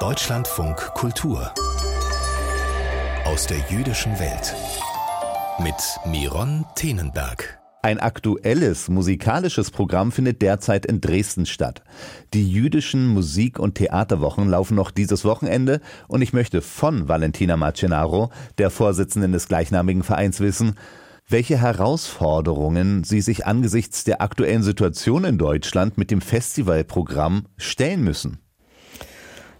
Deutschlandfunk Kultur aus der jüdischen Welt mit Miron Tenenberg. Ein aktuelles musikalisches Programm findet derzeit in Dresden statt. Die jüdischen Musik- und Theaterwochen laufen noch dieses Wochenende und ich möchte von Valentina Marcenaro, der Vorsitzenden des gleichnamigen Vereins, wissen, welche Herausforderungen Sie sich angesichts der aktuellen Situation in Deutschland mit dem Festivalprogramm stellen müssen.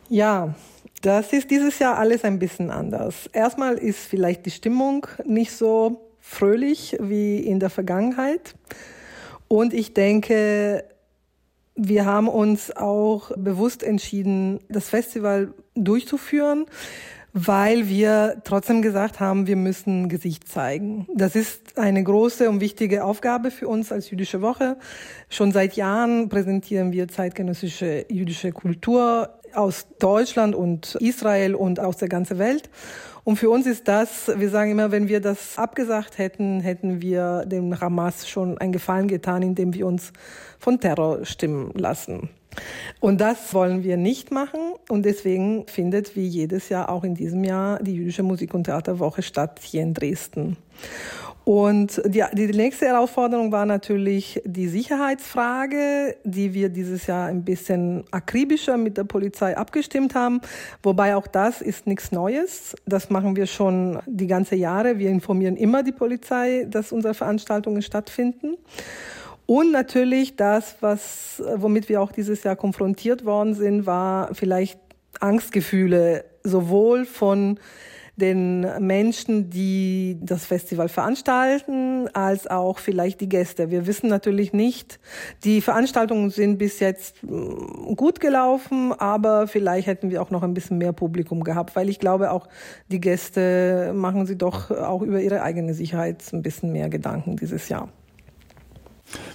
Ja, das ist dieses Jahr alles ein bisschen anders. Erstmal ist vielleicht die Stimmung nicht so fröhlich wie in der Vergangenheit. Und ich denke, wir haben uns auch bewusst entschieden, das Festival durchzuführen, weil wir trotzdem gesagt haben, wir müssen Gesicht zeigen. Das ist eine große und wichtige Aufgabe für uns als Jüdische Woche. Schon seit Jahren präsentieren wir zeitgenössische jüdische Kultur aus Deutschland und Israel und aus der ganzen Welt. Und für uns ist das, wir sagen immer, wenn wir das abgesagt hätten, hätten wir dem Hamas schon einen Gefallen getan, indem wir uns von Terror stimmen lassen. Und das wollen wir nicht machen. Und deswegen findet wie jedes Jahr auch in diesem Jahr die Jüdische Musik- und Theaterwoche statt hier in Dresden. Und die, die nächste Herausforderung war natürlich die Sicherheitsfrage, die wir dieses Jahr ein bisschen akribischer mit der Polizei abgestimmt haben. Wobei auch das ist nichts Neues. Das machen wir schon die ganze Jahre. Wir informieren immer die Polizei, dass unsere Veranstaltungen stattfinden. Und natürlich das, was, womit wir auch dieses Jahr konfrontiert worden sind, war vielleicht Angstgefühle, sowohl von den Menschen, die das Festival veranstalten, als auch vielleicht die Gäste. Wir wissen natürlich nicht, die Veranstaltungen sind bis jetzt mm, gut gelaufen, aber vielleicht hätten wir auch noch ein bisschen mehr Publikum gehabt, weil ich glaube auch die Gäste machen sie doch auch über ihre eigene Sicherheit ein bisschen mehr Gedanken dieses Jahr.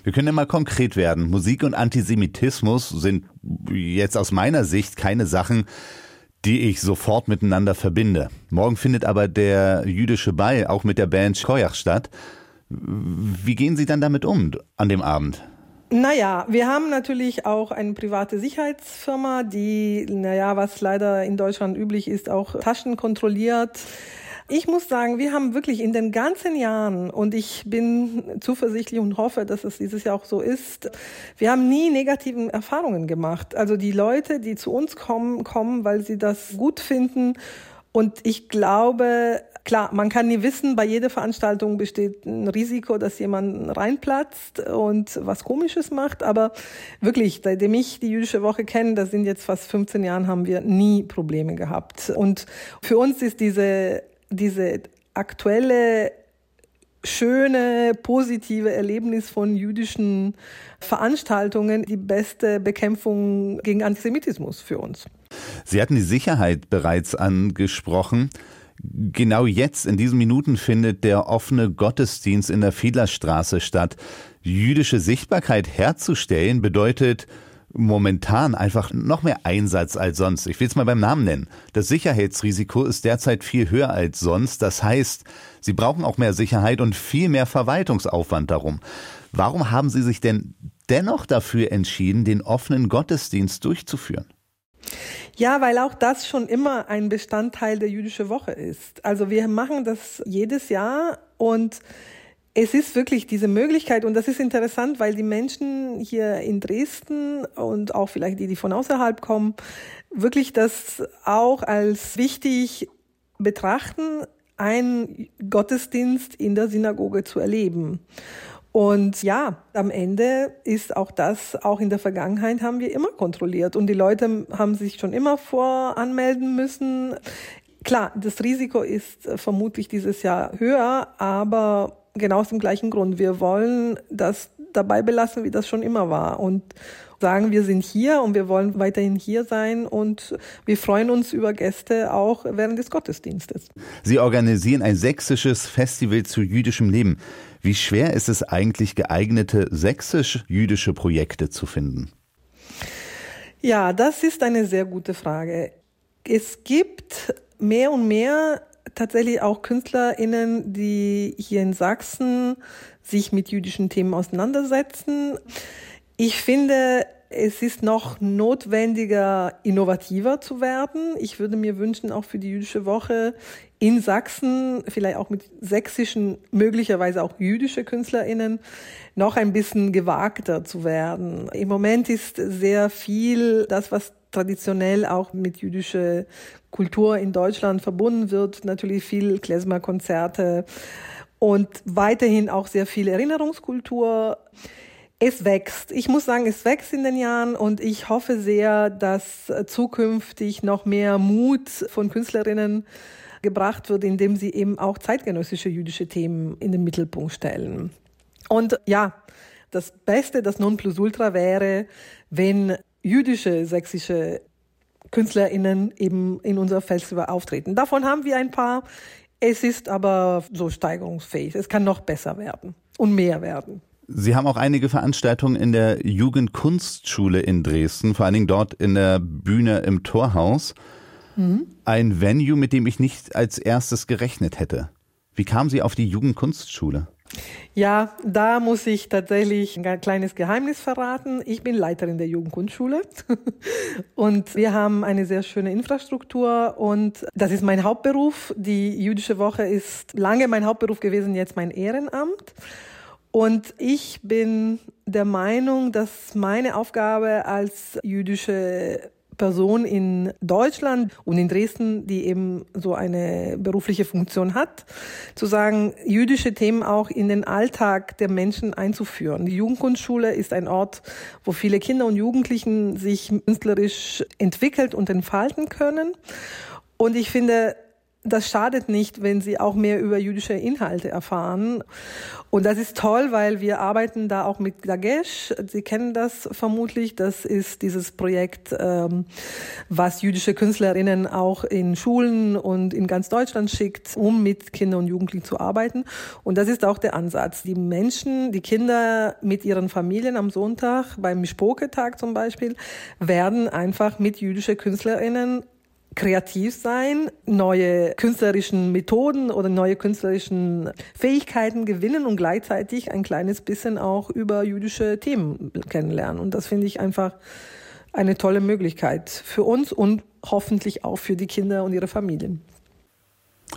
Wir können ja mal konkret werden. Musik und Antisemitismus sind jetzt aus meiner Sicht keine Sachen, die ich sofort miteinander verbinde. Morgen findet aber der jüdische Ball auch mit der Band Koyach statt. Wie gehen Sie dann damit um an dem Abend? Naja, wir haben natürlich auch eine private Sicherheitsfirma, die, naja, was leider in Deutschland üblich ist, auch Taschen kontrolliert. Ich muss sagen, wir haben wirklich in den ganzen Jahren, und ich bin zuversichtlich und hoffe, dass es dieses Jahr auch so ist, wir haben nie negativen Erfahrungen gemacht. Also die Leute, die zu uns kommen, kommen, weil sie das gut finden. Und ich glaube, klar, man kann nie wissen, bei jeder Veranstaltung besteht ein Risiko, dass jemand reinplatzt und was Komisches macht. Aber wirklich, seitdem ich die jüdische Woche kenne, das sind jetzt fast 15 Jahren, haben wir nie Probleme gehabt. Und für uns ist diese diese aktuelle schöne, positive Erlebnis von jüdischen Veranstaltungen die beste Bekämpfung gegen Antisemitismus für uns. Sie hatten die Sicherheit bereits angesprochen. Genau jetzt, in diesen Minuten, findet der offene Gottesdienst in der Fiedlerstraße statt. Jüdische Sichtbarkeit herzustellen bedeutet, momentan einfach noch mehr Einsatz als sonst. Ich will es mal beim Namen nennen. Das Sicherheitsrisiko ist derzeit viel höher als sonst. Das heißt, Sie brauchen auch mehr Sicherheit und viel mehr Verwaltungsaufwand darum. Warum haben Sie sich denn dennoch dafür entschieden, den offenen Gottesdienst durchzuführen? Ja, weil auch das schon immer ein Bestandteil der jüdischen Woche ist. Also wir machen das jedes Jahr und es ist wirklich diese Möglichkeit und das ist interessant, weil die Menschen hier in Dresden und auch vielleicht die, die von außerhalb kommen, wirklich das auch als wichtig betrachten, einen Gottesdienst in der Synagoge zu erleben. Und ja, am Ende ist auch das, auch in der Vergangenheit haben wir immer kontrolliert und die Leute haben sich schon immer voranmelden müssen. Klar, das Risiko ist vermutlich dieses Jahr höher, aber genau aus dem gleichen Grund. Wir wollen das dabei belassen, wie das schon immer war und sagen, wir sind hier und wir wollen weiterhin hier sein und wir freuen uns über Gäste auch während des Gottesdienstes. Sie organisieren ein sächsisches Festival zu jüdischem Leben. Wie schwer ist es eigentlich, geeignete sächsisch-jüdische Projekte zu finden? Ja, das ist eine sehr gute Frage. Es gibt mehr und mehr tatsächlich auch KünstlerInnen, die hier in Sachsen sich mit jüdischen Themen auseinandersetzen. Ich finde, Es ist noch notwendiger, innovativer zu werden. Ich würde mir wünschen, auch für die jüdische Woche in Sachsen, vielleicht auch mit sächsischen, möglicherweise auch jüdische KünstlerInnen, noch ein bisschen gewagter zu werden. Im Moment ist sehr viel das, was traditionell auch mit jüdischer Kultur in Deutschland verbunden wird, natürlich viel Klezmer-Konzerte und weiterhin auch sehr viel Erinnerungskultur. Es wächst. Ich muss sagen, es wächst in den Jahren und ich hoffe sehr, dass zukünftig noch mehr Mut von Künstlerinnen gebracht wird, indem sie eben auch zeitgenössische jüdische Themen in den Mittelpunkt stellen. Und ja, das Beste, das Nonplusultra wäre, wenn jüdische sächsische KünstlerInnen eben in unser Festival auftreten. Davon haben wir ein paar. Es ist aber so steigerungsfähig. Es kann noch besser werden und mehr werden. Sie haben auch einige Veranstaltungen in der Jugendkunstschule in Dresden, vor allen Dingen dort in der Bühne im Torhaus. Mhm. Ein Venue, mit dem ich nicht als erstes gerechnet hätte. Wie kamen Sie auf die Jugendkunstschule? Ja, da muss ich tatsächlich ein kleines Geheimnis verraten. Ich bin Leiterin der Jugendkunstschule und wir haben eine sehr schöne Infrastruktur und das ist mein Hauptberuf. Die jüdische Woche ist lange mein Hauptberuf gewesen, jetzt mein Ehrenamt. Und ich bin der Meinung, dass meine Aufgabe als jüdische Person in Deutschland und in Dresden, die eben so eine berufliche Funktion hat, zu sagen, jüdische Themen auch in den Alltag der Menschen einzuführen. Die Jugendkunstschule ist ein Ort, wo viele Kinder und Jugendlichen sich künstlerisch entwickelt und entfalten können. Und ich finde, das schadet nicht, wenn sie auch mehr über jüdische Inhalte erfahren. Und das ist toll, weil wir arbeiten da auch mit Dagesh. Sie kennen das vermutlich. Das ist dieses Projekt, ähm, was jüdische Künstlerinnen auch in Schulen und in ganz Deutschland schickt, um mit Kindern und Jugendlichen zu arbeiten. Und das ist auch der Ansatz. Die Menschen, die Kinder mit ihren Familien am Sonntag beim Spoketag zum Beispiel, werden einfach mit jüdischen Künstlerinnen kreativ sein, neue künstlerischen Methoden oder neue künstlerischen Fähigkeiten gewinnen und gleichzeitig ein kleines bisschen auch über jüdische Themen kennenlernen. Und das finde ich einfach eine tolle Möglichkeit für uns und hoffentlich auch für die Kinder und ihre Familien.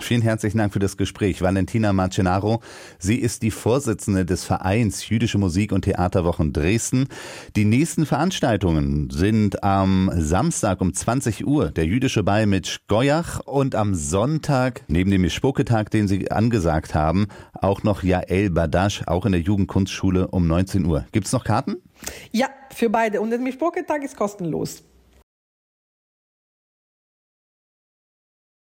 Vielen herzlichen Dank für das Gespräch. Valentina Marcenaro. Sie ist die Vorsitzende des Vereins Jüdische Musik und Theaterwochen Dresden. Die nächsten Veranstaltungen sind am Samstag um 20 Uhr der Jüdische Ball mit Schgoyach und am Sonntag, neben dem Mischpoketag, den Sie angesagt haben, auch noch Jael Badasch, auch in der Jugendkunstschule um 19 Uhr. Gibt es noch Karten? Ja, für beide. Und der Mischpoketag ist kostenlos.